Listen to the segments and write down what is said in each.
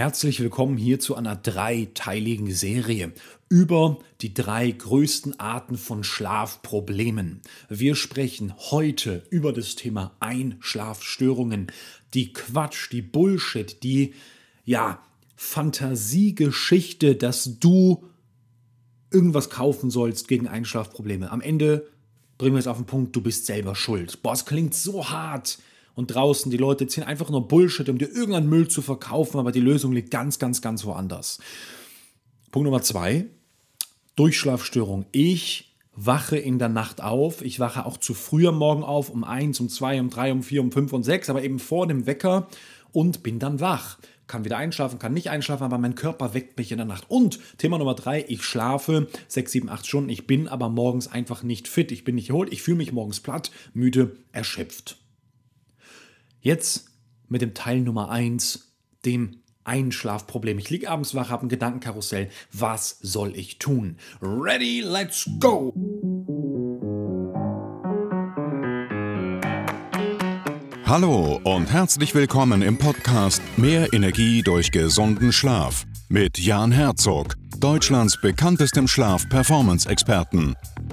Herzlich willkommen hier zu einer dreiteiligen Serie über die drei größten Arten von Schlafproblemen. Wir sprechen heute über das Thema Einschlafstörungen, die Quatsch, die Bullshit, die ja Fantasiegeschichte, dass du irgendwas kaufen sollst gegen Einschlafprobleme. Am Ende bringen wir es auf den Punkt, du bist selber schuld. Boah, es klingt so hart und draußen die Leute ziehen einfach nur Bullshit, um dir irgendeinen Müll zu verkaufen, aber die Lösung liegt ganz, ganz, ganz woanders. Punkt Nummer zwei, Durchschlafstörung. Ich wache in der Nacht auf. Ich wache auch zu früh am Morgen auf, um eins, um zwei, um drei, um vier, um fünf und sechs, aber eben vor dem Wecker und bin dann wach. Kann wieder einschlafen, kann nicht einschlafen, aber mein Körper weckt mich in der Nacht. Und Thema Nummer drei, ich schlafe sechs, sieben, acht Stunden. Ich bin aber morgens einfach nicht fit. Ich bin nicht erholt. Ich fühle mich morgens platt, müde, erschöpft. Jetzt mit dem Teil Nummer 1, dem Einschlafproblem. Ich liege abends wach, habe ein Gedankenkarussell. Was soll ich tun? Ready, let's go! Hallo und herzlich willkommen im Podcast Mehr Energie durch gesunden Schlaf mit Jan Herzog, Deutschlands bekanntestem Schlaf-Performance-Experten.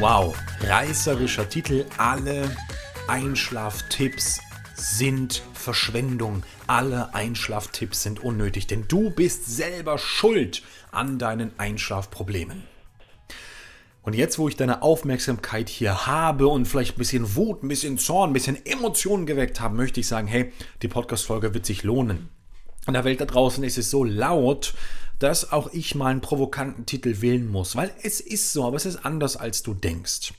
Wow, reißerischer Titel. Alle Einschlaftipps sind Verschwendung. Alle Einschlaftipps sind unnötig, denn du bist selber schuld an deinen Einschlafproblemen. Und jetzt, wo ich deine Aufmerksamkeit hier habe und vielleicht ein bisschen Wut, ein bisschen Zorn, ein bisschen Emotionen geweckt habe, möchte ich sagen, hey, die Podcast-Folge wird sich lohnen. In der Welt da draußen ist es so laut, dass auch ich mal einen provokanten Titel wählen muss, weil es ist so, aber es ist anders, als du denkst.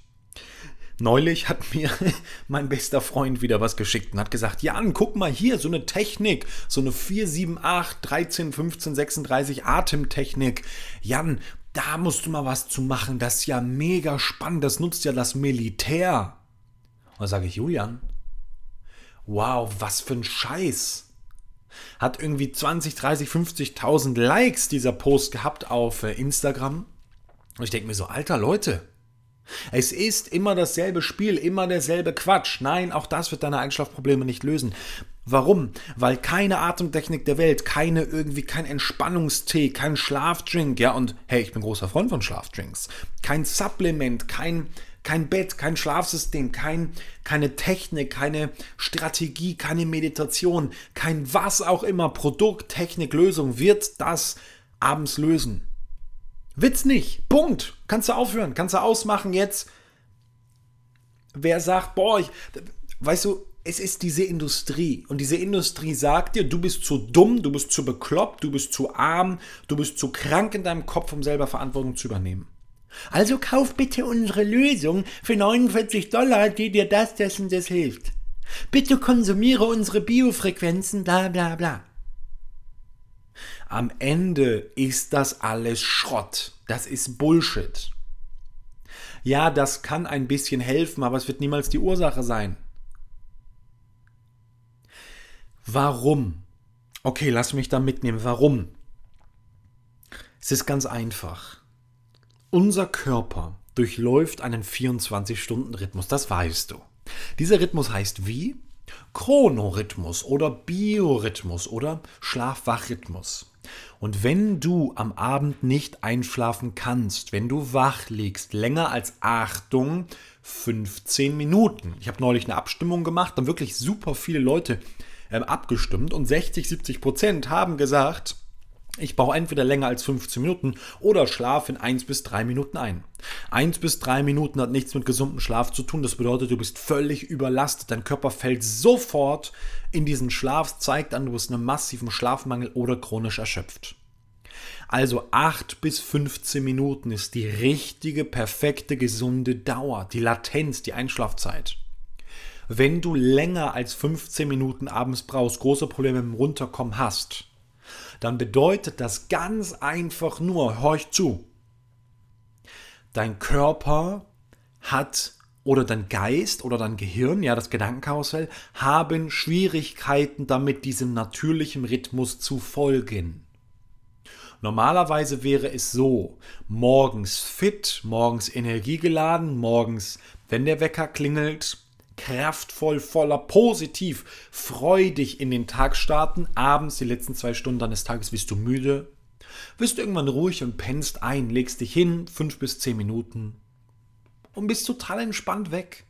Neulich hat mir mein bester Freund wieder was geschickt und hat gesagt, Jan, guck mal hier, so eine Technik, so eine 4, 7, 8, 13, 15, 36 Atemtechnik. Jan, da musst du mal was zu machen, das ist ja mega spannend, das nutzt ja das Militär. Und da sage ich, Julian, wow, was für ein Scheiß hat irgendwie 20, 30, 50.000 Likes dieser Post gehabt auf äh, Instagram. Und ich denke mir so, alter Leute, es ist immer dasselbe Spiel, immer derselbe Quatsch. Nein, auch das wird deine Einschlafprobleme nicht lösen. Warum? Weil keine Atemtechnik der Welt, keine irgendwie kein Entspannungstee, kein Schlafdrink, ja und hey, ich bin großer Freund von Schlafdrinks, kein Supplement, kein kein Bett, kein Schlafsystem, kein, keine Technik, keine Strategie, keine Meditation, kein was auch immer, Produkt, Technik, Lösung wird das abends lösen. Wird's nicht. Punkt. Kannst du aufhören, kannst du ausmachen jetzt. Wer sagt, boah, ich, weißt du, es ist diese Industrie und diese Industrie sagt dir, du bist zu dumm, du bist zu bekloppt, du bist zu arm, du bist zu krank in deinem Kopf, um selber Verantwortung zu übernehmen. Also kauf bitte unsere Lösung für 49 Dollar, die dir das, und das hilft. Bitte konsumiere unsere Biofrequenzen, bla bla bla. Am Ende ist das alles Schrott. Das ist Bullshit. Ja, das kann ein bisschen helfen, aber es wird niemals die Ursache sein. Warum? Okay, lass mich da mitnehmen. Warum? Es ist ganz einfach. Unser Körper durchläuft einen 24-Stunden-Rhythmus, das weißt du. Dieser Rhythmus heißt wie? Chronorhythmus oder Biorhythmus oder Schlafwachrhythmus. Und wenn du am Abend nicht einschlafen kannst, wenn du wach liegst, länger als Achtung, 15 Minuten. Ich habe neulich eine Abstimmung gemacht, dann wirklich super viele Leute äh, abgestimmt und 60, 70 Prozent haben gesagt, ich brauche entweder länger als 15 Minuten oder schlafe in 1 bis 3 Minuten ein. 1 bis 3 Minuten hat nichts mit gesundem Schlaf zu tun. Das bedeutet, du bist völlig überlastet. Dein Körper fällt sofort in diesen Schlaf, zeigt an, du bist einem massiven Schlafmangel oder chronisch erschöpft. Also 8 bis 15 Minuten ist die richtige, perfekte, gesunde Dauer, die Latenz, die Einschlafzeit. Wenn du länger als 15 Minuten abends brauchst, große Probleme dem Runterkommen hast, dann bedeutet das ganz einfach nur, horch zu, dein Körper hat oder dein Geist oder dein Gehirn, ja, das Gedankenkarussell, haben Schwierigkeiten damit, diesem natürlichen Rhythmus zu folgen. Normalerweise wäre es so, morgens fit, morgens energiegeladen, morgens, wenn der Wecker klingelt, kraftvoll, voller, positiv, freudig in den Tag starten. Abends, die letzten zwei Stunden deines Tages, bist du müde, wirst du irgendwann ruhig und pennst ein, legst dich hin, fünf bis zehn Minuten und bist total entspannt weg.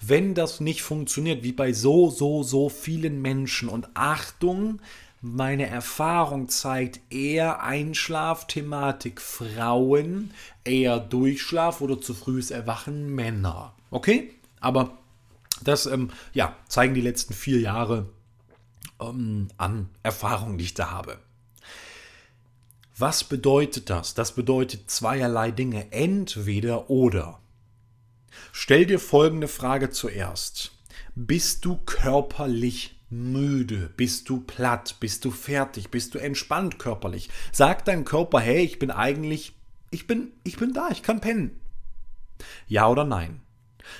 Wenn das nicht funktioniert, wie bei so, so, so vielen Menschen, und Achtung, meine Erfahrung zeigt eher Einschlafthematik Frauen, eher Durchschlaf oder zu frühes Erwachen Männer. Okay? Aber das ähm, ja, zeigen die letzten vier Jahre ähm, an Erfahrungen, die ich da habe. Was bedeutet das? Das bedeutet zweierlei Dinge. Entweder oder. Stell dir folgende Frage zuerst. Bist du körperlich müde? Bist du platt? Bist du fertig? Bist du entspannt körperlich? Sagt dein Körper, hey, ich bin eigentlich, ich bin, ich bin da, ich kann pennen. Ja oder nein?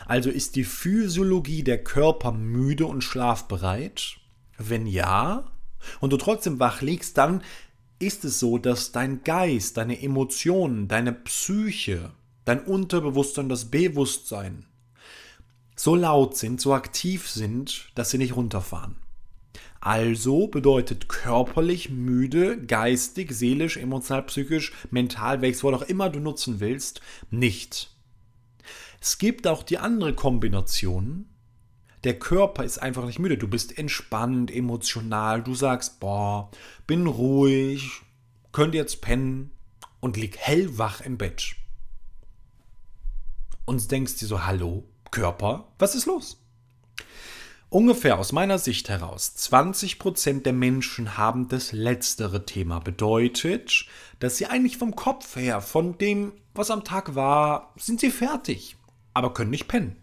Also ist die Physiologie der Körper müde und schlafbereit? Wenn ja, und du trotzdem wach liegst, dann ist es so, dass dein Geist, deine Emotionen, deine Psyche, dein Unterbewusstsein, das Bewusstsein so laut sind, so aktiv sind, dass sie nicht runterfahren. Also bedeutet körperlich müde, geistig, seelisch, emotional, psychisch, mental, welches Wort auch immer du nutzen willst, nicht. Es gibt auch die andere Kombination. Der Körper ist einfach nicht müde. Du bist entspannt, emotional. Du sagst, boah, bin ruhig, könnt jetzt pennen und lieg hellwach im Bett. Und denkst dir so, hallo, Körper, was ist los? Ungefähr aus meiner Sicht heraus, 20% der Menschen haben das letztere Thema. Bedeutet, dass sie eigentlich vom Kopf her, von dem, was am Tag war, sind sie fertig, aber können nicht pennen.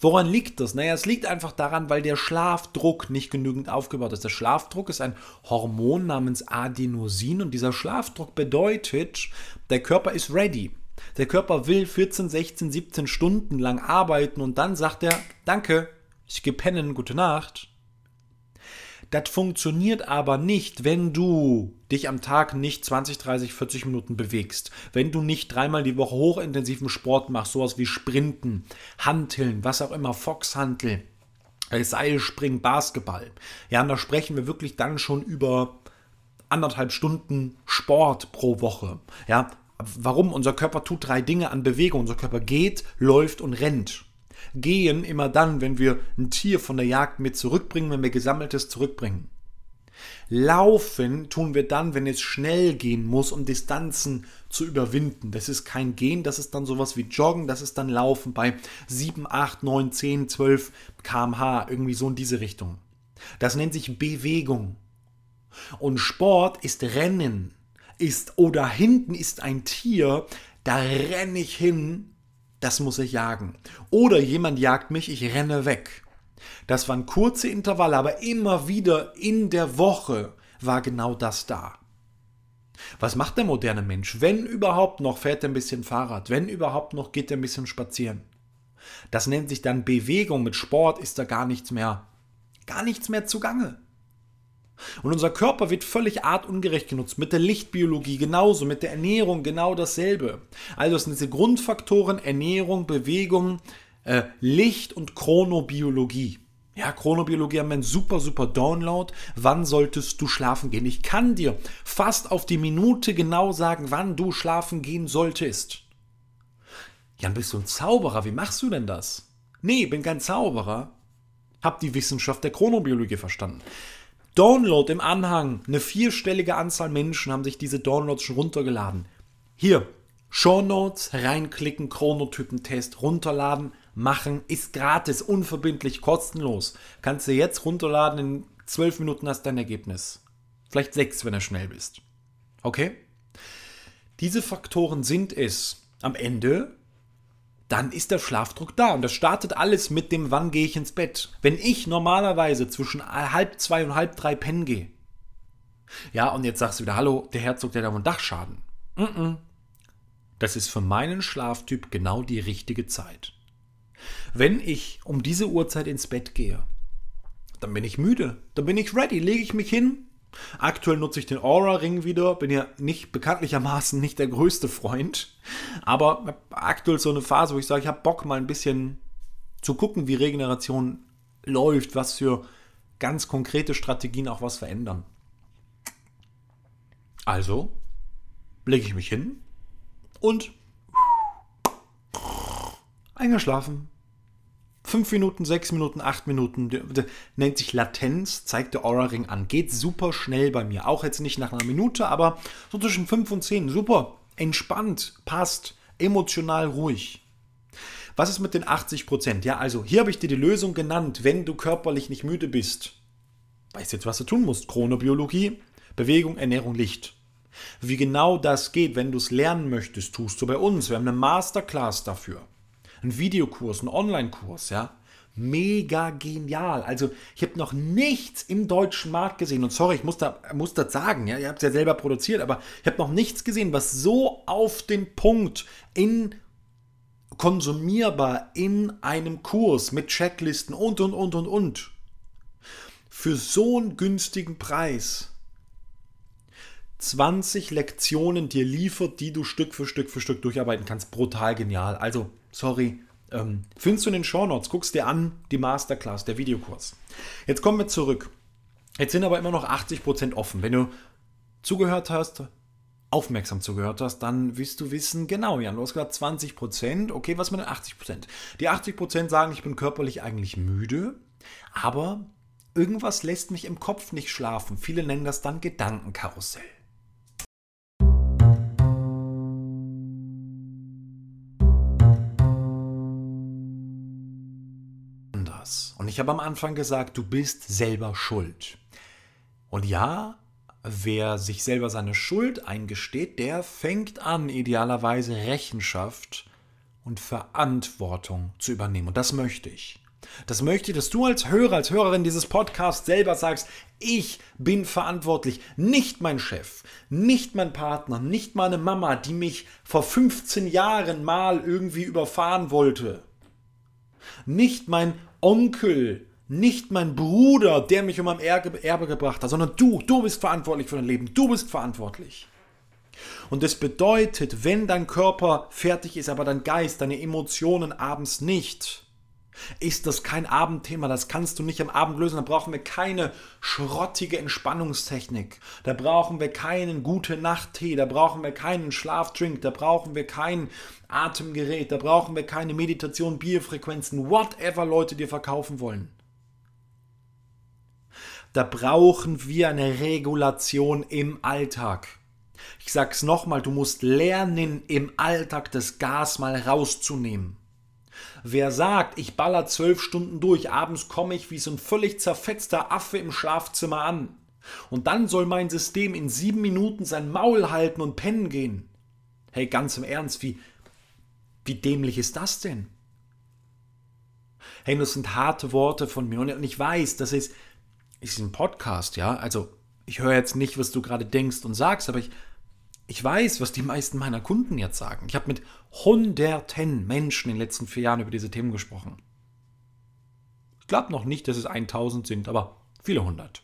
Woran liegt das? Naja, es liegt einfach daran, weil der Schlafdruck nicht genügend aufgebaut ist. Der Schlafdruck ist ein Hormon namens Adenosin und dieser Schlafdruck bedeutet, der Körper ist ready. Der Körper will 14, 16, 17 Stunden lang arbeiten und dann sagt er, danke, ich gehe pennen, gute Nacht. Das funktioniert aber nicht, wenn du dich am Tag nicht 20, 30, 40 Minuten bewegst. Wenn du nicht dreimal die Woche hochintensiven Sport machst, sowas wie Sprinten, Hanteln, was auch immer, Foxhantel, äh, Seilspringen, Basketball. Ja, und da sprechen wir wirklich dann schon über anderthalb Stunden Sport pro Woche. Ja, warum? Unser Körper tut drei Dinge an Bewegung. Unser Körper geht, läuft und rennt gehen immer dann, wenn wir ein Tier von der Jagd mit zurückbringen, wenn wir gesammeltes zurückbringen. Laufen tun wir dann, wenn es schnell gehen muss, um Distanzen zu überwinden. Das ist kein Gehen, das ist dann sowas wie Joggen, das ist dann Laufen bei 7, 8, 9, 10, 12 km/h, irgendwie so in diese Richtung. Das nennt sich Bewegung. Und Sport ist Rennen, ist oder hinten ist ein Tier, da renne ich hin das muss ich jagen. Oder jemand jagt mich, ich renne weg. Das waren kurze Intervalle, aber immer wieder in der Woche war genau das da. Was macht der moderne Mensch? Wenn überhaupt noch, fährt er ein bisschen Fahrrad. Wenn überhaupt noch, geht er ein bisschen spazieren. Das nennt sich dann Bewegung. Mit Sport ist da gar nichts mehr, gar nichts mehr zugange. Und unser Körper wird völlig artungerecht genutzt. Mit der Lichtbiologie genauso, mit der Ernährung genau dasselbe. Also es sind diese Grundfaktoren Ernährung, Bewegung, äh, Licht und Chronobiologie. Ja, Chronobiologie haben wir einen super, super Download. Wann solltest du schlafen gehen? Ich kann dir fast auf die Minute genau sagen, wann du schlafen gehen solltest. Jan, bist du ein Zauberer? Wie machst du denn das? Nee, bin kein Zauberer. Hab die Wissenschaft der Chronobiologie verstanden. Download im Anhang. Eine vierstellige Anzahl Menschen haben sich diese Downloads schon runtergeladen. Hier, Show Notes, reinklicken, Chronotypentest, runterladen, machen, ist gratis, unverbindlich, kostenlos. Kannst du jetzt runterladen, in zwölf Minuten hast du dein Ergebnis. Vielleicht sechs, wenn du schnell bist. Okay? Diese Faktoren sind es am Ende, dann ist der Schlafdruck da. Und das startet alles mit dem, wann gehe ich ins Bett. Wenn ich normalerweise zwischen halb zwei und halb drei pennen gehe, ja, und jetzt sagst du wieder, hallo, der Herzog, der da wohl Dachschaden. Mm -mm. Das ist für meinen Schlaftyp genau die richtige Zeit. Wenn ich um diese Uhrzeit ins Bett gehe, dann bin ich müde, dann bin ich ready, lege ich mich hin. Aktuell nutze ich den Aura-Ring wieder, bin ja nicht bekanntlichermaßen nicht der größte Freund, aber aktuell so eine Phase, wo ich sage, ich habe Bock mal ein bisschen zu gucken, wie Regeneration läuft, was für ganz konkrete Strategien auch was verändern. Also lege ich mich hin und eingeschlafen. Fünf Minuten, sechs Minuten, acht Minuten, nennt sich Latenz, zeigt der Aura-Ring an. Geht super schnell bei mir. Auch jetzt nicht nach einer Minute, aber so zwischen fünf und zehn. Super, entspannt, passt, emotional ruhig. Was ist mit den 80 Prozent? Ja, also hier habe ich dir die Lösung genannt, wenn du körperlich nicht müde bist. Weißt jetzt, was du tun musst. Chronobiologie, Bewegung, Ernährung, Licht. Wie genau das geht, wenn du es lernen möchtest, tust du bei uns. Wir haben eine Masterclass dafür. Ein Videokurs, ein Online-Kurs, ja. Mega genial. Also, ich habe noch nichts im deutschen Markt gesehen. Und sorry, ich muss, da, muss das sagen, ja, ihr habt es ja selber produziert, aber ich habe noch nichts gesehen, was so auf den Punkt in konsumierbar in einem Kurs mit Checklisten und und und und und für so einen günstigen Preis 20 Lektionen dir liefert, die du Stück für Stück für Stück durcharbeiten kannst. Brutal genial. Also, sorry. Ähm, findest du in den Show Notes, guckst dir an, die Masterclass, der Videokurs. Jetzt kommen wir zurück. Jetzt sind aber immer noch 80% offen. Wenn du zugehört hast, aufmerksam zugehört hast, dann wirst du wissen, genau, Jan, du hast gesagt 20%, okay, was mit den 80%? Die 80% sagen, ich bin körperlich eigentlich müde, aber irgendwas lässt mich im Kopf nicht schlafen. Viele nennen das dann Gedankenkarussell. Ich habe am Anfang gesagt, du bist selber schuld. Und ja, wer sich selber seine Schuld eingesteht, der fängt an, idealerweise Rechenschaft und Verantwortung zu übernehmen. Und das möchte ich. Das möchte ich, dass du als Hörer, als Hörerin dieses Podcasts selber sagst, ich bin verantwortlich, nicht mein Chef, nicht mein Partner, nicht meine Mama, die mich vor 15 Jahren mal irgendwie überfahren wollte. Nicht mein Onkel, nicht mein Bruder, der mich um mein Erbe, Erbe gebracht hat, sondern du, du bist verantwortlich für dein Leben, du bist verantwortlich. Und das bedeutet, wenn dein Körper fertig ist, aber dein Geist, deine Emotionen abends nicht, ist das kein Abendthema, das kannst du nicht am Abend lösen. Da brauchen wir keine schrottige Entspannungstechnik. Da brauchen wir keinen gute Nacht-Tee, da brauchen wir keinen Schlafdrink, da brauchen wir kein Atemgerät, da brauchen wir keine Meditation, Bierfrequenzen, whatever Leute dir verkaufen wollen. Da brauchen wir eine Regulation im Alltag. Ich sag's nochmal, du musst lernen, im Alltag das Gas mal rauszunehmen. Wer sagt, ich baller zwölf Stunden durch, abends komme ich wie so ein völlig zerfetzter Affe im Schlafzimmer an. Und dann soll mein System in sieben Minuten sein Maul halten und pennen gehen. Hey, ganz im Ernst, wie, wie dämlich ist das denn? Hey, das sind harte Worte von mir und ich weiß, das ist, ist ein Podcast, ja. Also, ich höre jetzt nicht, was du gerade denkst und sagst, aber ich, ich weiß, was die meisten meiner Kunden jetzt sagen. Ich habe mit hunderten Menschen in den letzten vier Jahren über diese Themen gesprochen. Ich glaube noch nicht, dass es 1000 sind, aber viele hundert.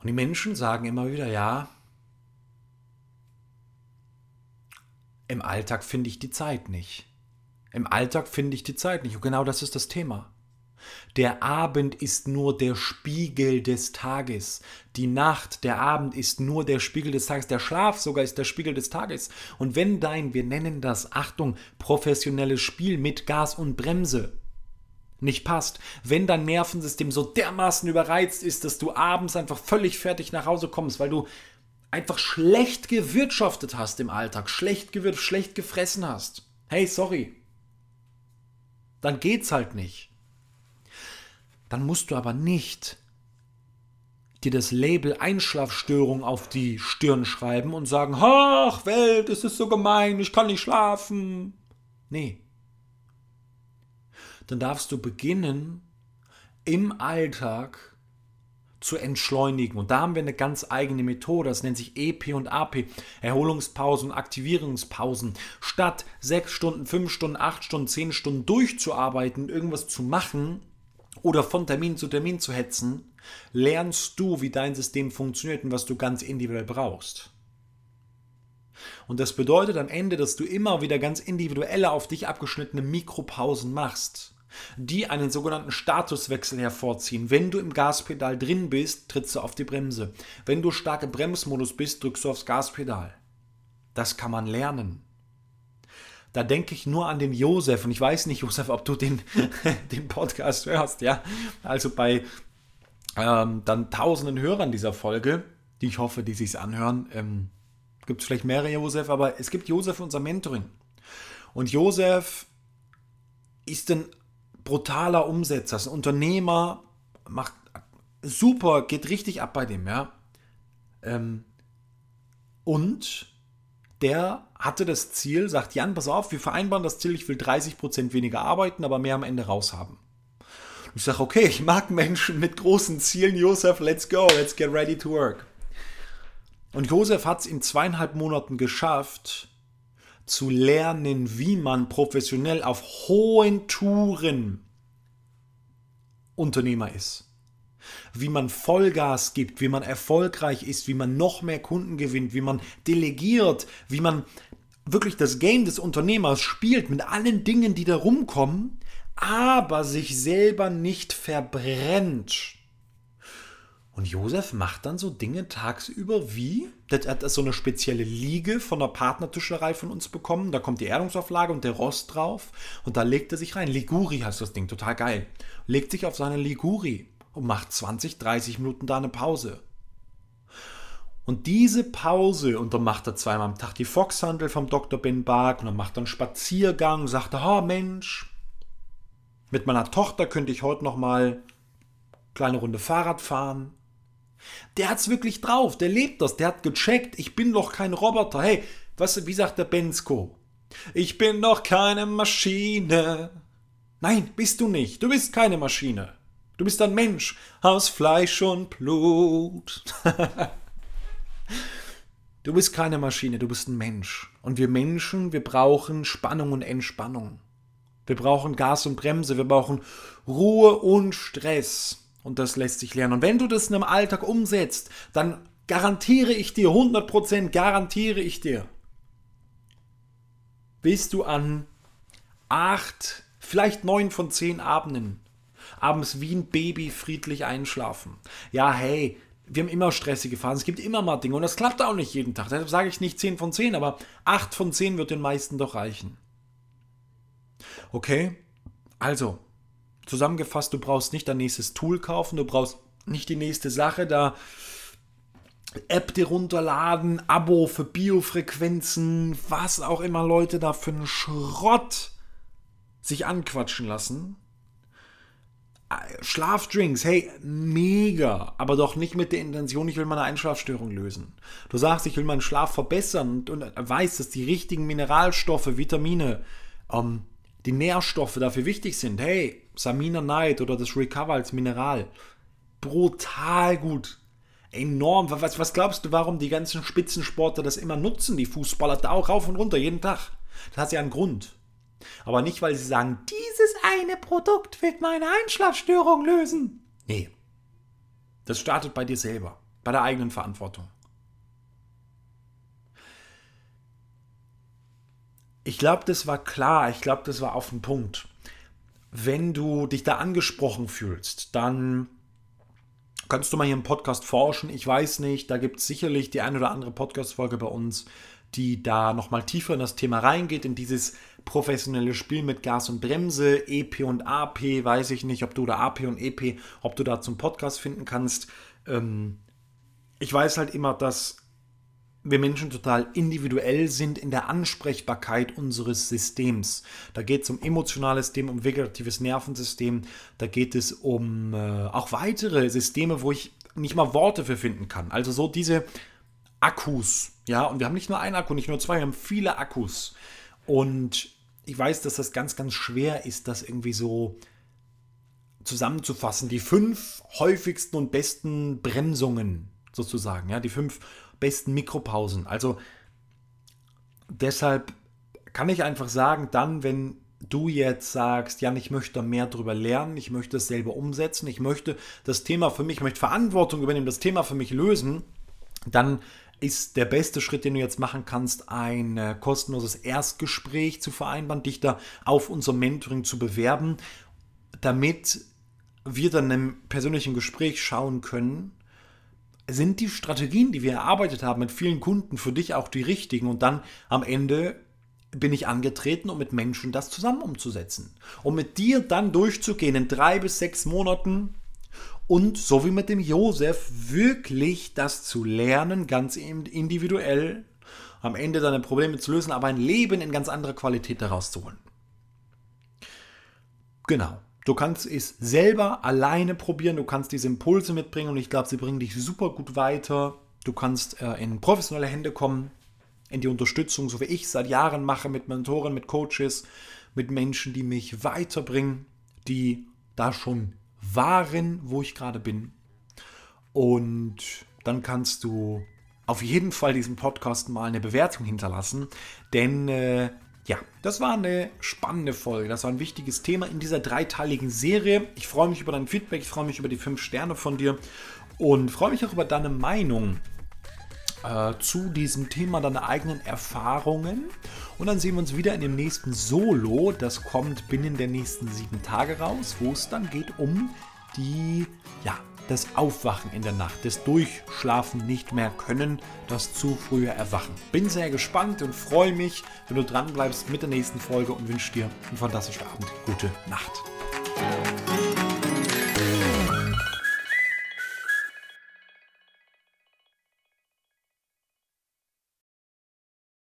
Und die Menschen sagen immer wieder, ja, im Alltag finde ich die Zeit nicht. Im Alltag finde ich die Zeit nicht. Und genau das ist das Thema. Der Abend ist nur der Spiegel des Tages. Die Nacht, der Abend ist nur der Spiegel des Tages. Der Schlaf sogar ist der Spiegel des Tages. Und wenn dein, wir nennen das, Achtung, professionelles Spiel mit Gas und Bremse nicht passt, wenn dein Nervensystem so dermaßen überreizt ist, dass du abends einfach völlig fertig nach Hause kommst, weil du einfach schlecht gewirtschaftet hast im Alltag, schlecht gewirtschaftet, schlecht gefressen hast. Hey, sorry. Dann geht's halt nicht dann musst du aber nicht dir das Label Einschlafstörung auf die Stirn schreiben und sagen, ach Welt, es ist so gemein, ich kann nicht schlafen. Nee. Dann darfst du beginnen, im Alltag zu entschleunigen. Und da haben wir eine ganz eigene Methode, das nennt sich EP und AP, Erholungspausen, Aktivierungspausen. Statt sechs Stunden, fünf Stunden, acht Stunden, zehn Stunden durchzuarbeiten, irgendwas zu machen oder von Termin zu Termin zu hetzen, lernst du, wie dein System funktioniert und was du ganz individuell brauchst. Und das bedeutet am Ende, dass du immer wieder ganz individuelle, auf dich abgeschnittene Mikropausen machst die einen sogenannten Statuswechsel hervorziehen. Wenn du im Gaspedal drin bist, trittst du auf die Bremse. Wenn du stark im Bremsmodus bist, drückst du aufs Gaspedal. Das kann man lernen. Da denke ich nur an den Josef und ich weiß nicht, Josef, ob du den, den Podcast hörst, ja. Also bei ähm, dann tausenden Hörern dieser Folge, die ich hoffe, die sich anhören, ähm, gibt es vielleicht mehrere Josef, aber es gibt Josef, unser Mentoring. Und Josef ist ein brutaler Umsetzer, ist ein Unternehmer, macht super, geht richtig ab bei dem, ja. Ähm, und der hatte das Ziel, sagt Jan, pass auf, wir vereinbaren das Ziel, ich will 30% weniger arbeiten, aber mehr am Ende raushaben. Ich sage, okay, ich mag Menschen mit großen Zielen, Josef, let's go, let's get ready to work. Und Josef hat es in zweieinhalb Monaten geschafft, zu lernen, wie man professionell auf hohen Touren Unternehmer ist. Wie man Vollgas gibt, wie man erfolgreich ist, wie man noch mehr Kunden gewinnt, wie man delegiert, wie man wirklich das Game des Unternehmers spielt mit allen Dingen, die da rumkommen, aber sich selber nicht verbrennt. Und Josef macht dann so Dinge tagsüber wie, er hat so eine spezielle Liege von der Partnertischerei von uns bekommen. Da kommt die Erdungsauflage und der Rost drauf. Und da legt er sich rein. Liguri heißt das Ding, total geil. Legt sich auf seine Liguri und macht 20, 30 Minuten da eine Pause. Und diese Pause, und dann macht er zweimal am Tag die Foxhandel vom Dr. Ben Bark und dann macht er einen Spaziergang, sagt er, oh Mensch, mit meiner Tochter könnte ich heute noch mal kleine Runde Fahrrad fahren. Der hat's wirklich drauf, der lebt das, der hat gecheckt, ich bin doch kein Roboter. Hey, was, wie sagt der Bensko? Ich bin doch keine Maschine. Nein, bist du nicht. Du bist keine Maschine. Du bist ein Mensch aus Fleisch und Blut. du bist keine Maschine, du bist ein Mensch. Und wir Menschen, wir brauchen Spannung und Entspannung. Wir brauchen Gas und Bremse, wir brauchen Ruhe und Stress. Und das lässt sich lernen. Und wenn du das in einem Alltag umsetzt, dann garantiere ich dir, 100% garantiere ich dir, bist du an acht, vielleicht neun von zehn Abenden abends wie ein Baby friedlich einschlafen. Ja, hey, wir haben immer stressige Phasen. Es gibt immer mal Dinge und das klappt auch nicht jeden Tag. Deshalb sage ich nicht 10 von 10, aber 8 von 10 wird den meisten doch reichen. Okay? Also, Zusammengefasst, du brauchst nicht dein nächstes Tool kaufen, du brauchst nicht die nächste Sache, da App dir runterladen, Abo für Biofrequenzen, was auch immer Leute da für einen Schrott sich anquatschen lassen. Schlafdrinks, hey, mega, aber doch nicht mit der Intention, ich will meine Einschlafstörung lösen. Du sagst, ich will meinen Schlaf verbessern und, und weißt, dass die richtigen Mineralstoffe, Vitamine, ähm, die Nährstoffe dafür wichtig sind. Hey, Samina Night oder das Recover als Mineral. Brutal gut. Enorm. Was, was glaubst du, warum die ganzen Spitzensportler das immer nutzen, die Fußballer, da auch rauf und runter, jeden Tag? Das hat ja einen Grund. Aber nicht, weil sie sagen, dieses eine Produkt wird meine Einschlafstörung lösen. Nee. Das startet bei dir selber, bei der eigenen Verantwortung. Ich glaube, das war klar. Ich glaube, das war auf den Punkt wenn du dich da angesprochen fühlst, dann kannst du mal hier im Podcast forschen. Ich weiß nicht, da gibt es sicherlich die eine oder andere Podcast-Folge bei uns, die da nochmal tiefer in das Thema reingeht, in dieses professionelle Spiel mit Gas und Bremse, EP und AP, weiß ich nicht, ob du da AP und EP, ob du da zum Podcast finden kannst. Ähm, ich weiß halt immer, dass wir Menschen total individuell sind in der Ansprechbarkeit unseres Systems. Da geht es um emotionales System, um vegetatives Nervensystem, da geht es um äh, auch weitere Systeme, wo ich nicht mal Worte für finden kann. Also so diese Akkus, ja, und wir haben nicht nur einen Akku, nicht nur zwei, wir haben viele Akkus. Und ich weiß, dass das ganz, ganz schwer ist, das irgendwie so zusammenzufassen. Die fünf häufigsten und besten Bremsungen sozusagen, ja, die fünf besten Mikropausen. Also deshalb kann ich einfach sagen, dann, wenn du jetzt sagst, Jan, ich möchte mehr darüber lernen, ich möchte es selber umsetzen, ich möchte das Thema für mich, ich möchte Verantwortung übernehmen, das Thema für mich lösen, dann ist der beste Schritt, den du jetzt machen kannst, ein äh, kostenloses Erstgespräch zu vereinbaren, dich da auf unser Mentoring zu bewerben, damit wir dann im persönlichen Gespräch schauen können, sind die Strategien, die wir erarbeitet haben mit vielen Kunden für dich auch die richtigen und dann am Ende bin ich angetreten, um mit Menschen das zusammen umzusetzen. Um mit dir dann durchzugehen in drei bis sechs Monaten und so wie mit dem Josef wirklich das zu lernen, ganz individuell, am Ende deine Probleme zu lösen, aber ein Leben in ganz anderer Qualität daraus zu holen. Genau. Du kannst es selber alleine probieren, du kannst diese Impulse mitbringen und ich glaube, sie bringen dich super gut weiter. Du kannst äh, in professionelle Hände kommen, in die Unterstützung, so wie ich seit Jahren mache, mit Mentoren, mit Coaches, mit Menschen, die mich weiterbringen, die da schon waren, wo ich gerade bin. Und dann kannst du auf jeden Fall diesem Podcast mal eine Bewertung hinterlassen, denn äh, ja, das war eine spannende Folge. Das war ein wichtiges Thema in dieser dreiteiligen Serie. Ich freue mich über dein Feedback, ich freue mich über die fünf Sterne von dir und freue mich auch über deine Meinung äh, zu diesem Thema, deine eigenen Erfahrungen. Und dann sehen wir uns wieder in dem nächsten Solo. Das kommt binnen der nächsten sieben Tage raus, wo es dann geht um die ja, das Aufwachen in der Nacht, das Durchschlafen nicht mehr können, das zu frühe Erwachen. Bin sehr gespannt und freue mich, wenn du dran bleibst mit der nächsten Folge und wünsche dir einen fantastischen Abend. Gute Nacht.